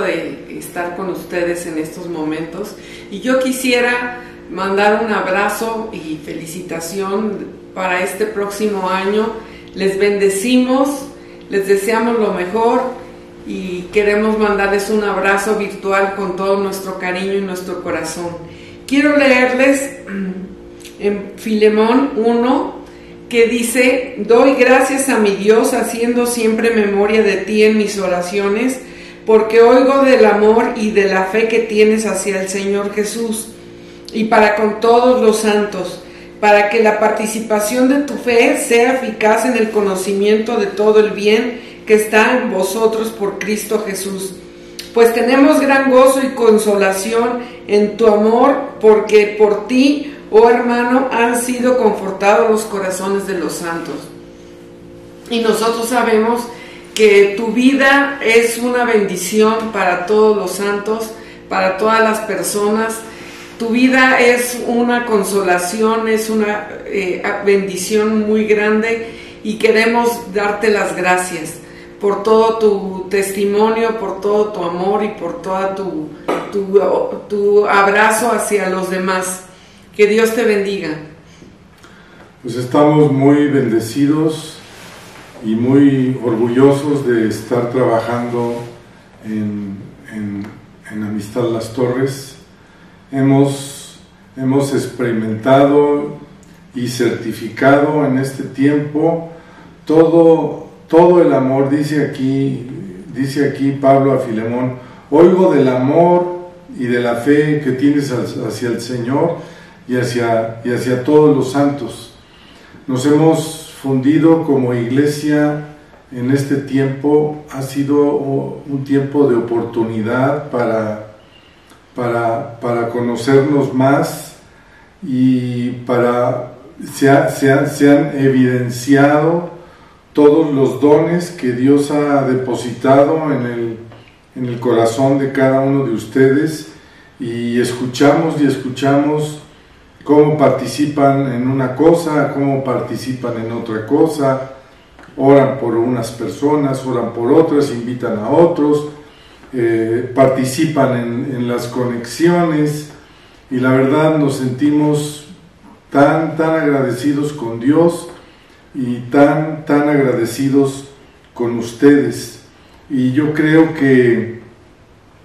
de estar con ustedes en estos momentos y yo quisiera mandar un abrazo y felicitación para este próximo año. Les bendecimos, les deseamos lo mejor y queremos mandarles un abrazo virtual con todo nuestro cariño y nuestro corazón. Quiero leerles en Filemón 1 que dice, doy gracias a mi Dios haciendo siempre memoria de ti en mis oraciones, porque oigo del amor y de la fe que tienes hacia el Señor Jesús y para con todos los santos, para que la participación de tu fe sea eficaz en el conocimiento de todo el bien que está en vosotros por Cristo Jesús. Pues tenemos gran gozo y consolación en tu amor, porque por ti, oh hermano, han sido confortados los corazones de los santos. Y nosotros sabemos que tu vida es una bendición para todos los santos, para todas las personas. Tu vida es una consolación, es una eh, bendición muy grande y queremos darte las gracias por todo tu testimonio, por todo tu amor y por todo tu, tu, abrazo hacia los demás. Que Dios te bendiga. Pues estamos muy bendecidos y muy orgullosos de estar trabajando en, Amistad Las Torres. Hemos, hemos experimentado y certificado en este tiempo todo todo el amor, dice aquí, dice aquí Pablo a Filemón, oigo del amor y de la fe que tienes hacia el Señor y hacia, y hacia todos los santos. Nos hemos fundido como iglesia en este tiempo, ha sido un tiempo de oportunidad para, para, para conocernos más y para se, se han evidenciado todos los dones que Dios ha depositado en el, en el corazón de cada uno de ustedes y escuchamos y escuchamos cómo participan en una cosa, cómo participan en otra cosa, oran por unas personas, oran por otras, invitan a otros, eh, participan en, en, las conexiones y la verdad nos sentimos tan, tan agradecidos con Dios y tan, tan agradecidos con ustedes. Y yo creo que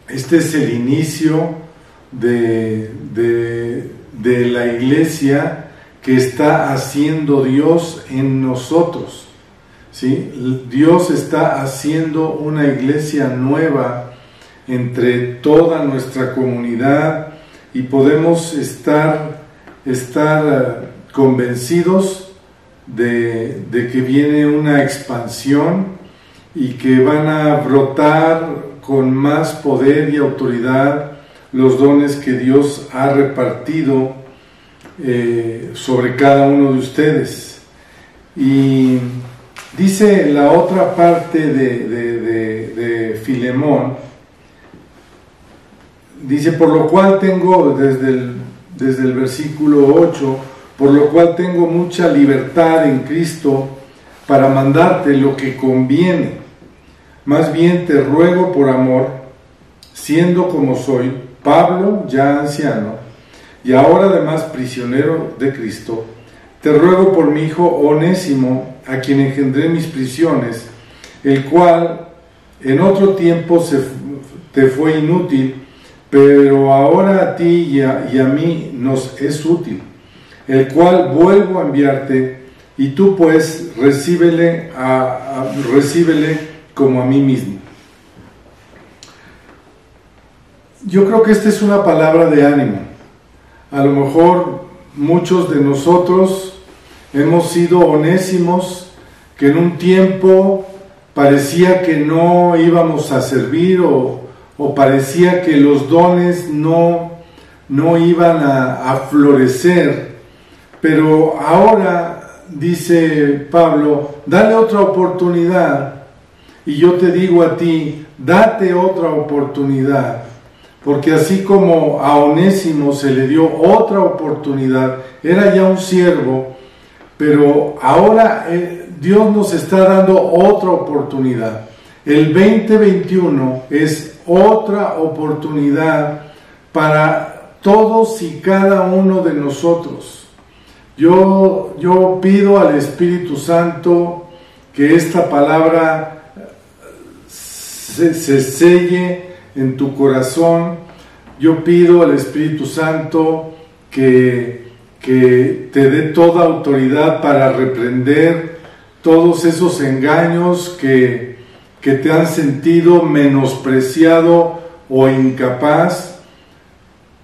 este es el inicio de, de, la iglesia que está haciendo Dios en nosotros. ¿sí? Dios está haciendo una iglesia nueva entre toda nuestra comunidad y podemos estar, estar eh, convencidos de, que viene una expansión y que van a brotar con más poder y autoridad los dones que Dios ha repartido eh, sobre cada uno de ustedes. Y dice la otra parte de, de Filemón, dice, por lo cual tengo desde el, desde el versículo 8, por lo cual tengo mucha libertad en Cristo para mandarte lo que conviene. Más bien te ruego por amor, siendo como soy, Pablo, ya anciano, y ahora además prisionero de Cristo, te ruego por mi hijo Onésimo, a quien engendré mis prisiones, el cual en otro tiempo se, te fue inútil, pero ahora a ti y a, mí nos es útil el cual vuelvo a enviarte, y tú pues recíbele, recíbele como a mí mismo. Yo creo que esta es una palabra de ánimo. A lo mejor muchos de nosotros hemos sido onésimos que en un tiempo parecía que no íbamos a servir o, parecía que los dones no, no iban a, a florecer pero ahora, dice Pablo, dale otra oportunidad. Y yo te digo a ti, date otra oportunidad. Porque así como a Onésimo se le dio otra oportunidad, era ya un siervo, pero ahora eh, Dios nos está dando otra oportunidad. el 2021 es otra oportunidad para todos y cada uno de nosotros. Yo, yo pido al Espíritu Santo que esta palabra se, se selle en tu corazón. Yo pido al Espíritu Santo que, que te dé toda autoridad para reprender todos esos engaños que, que te han sentido menospreciado o incapaz.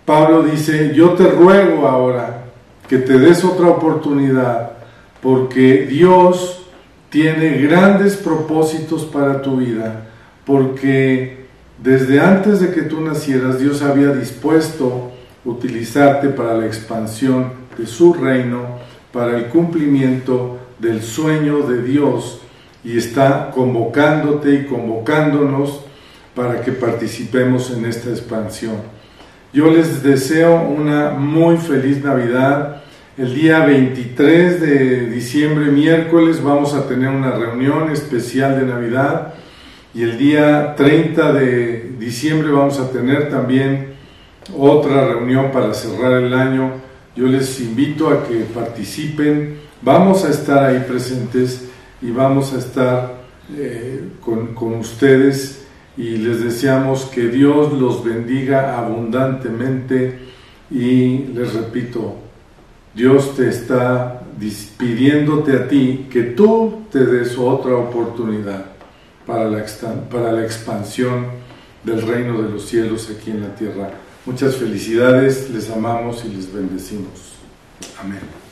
Pablo dice, yo te ruego ahora que te des otra oportunidad, porque Dios tiene grandes propósitos para tu vida, porque desde antes de que tú nacieras Dios había dispuesto utilizarte para la expansión de su reino, para el cumplimiento del sueño de Dios y está convocándote y convocándonos para que participemos en esta expansión. Yo les deseo una muy feliz Navidad. El día 23 de diciembre, miércoles, vamos a tener una reunión especial de Navidad y el día 30 de diciembre vamos a tener también otra reunión para cerrar el año. Yo les invito a que participen. Vamos a estar ahí presentes y vamos a estar eh, con, con ustedes. Y les deseamos que Dios los bendiga abundantemente. Y les repito, Dios te está pidiéndote a ti que tú te des otra oportunidad para la, para la expansión del reino de los cielos aquí en la tierra. Muchas felicidades, les amamos y les bendecimos. Amén.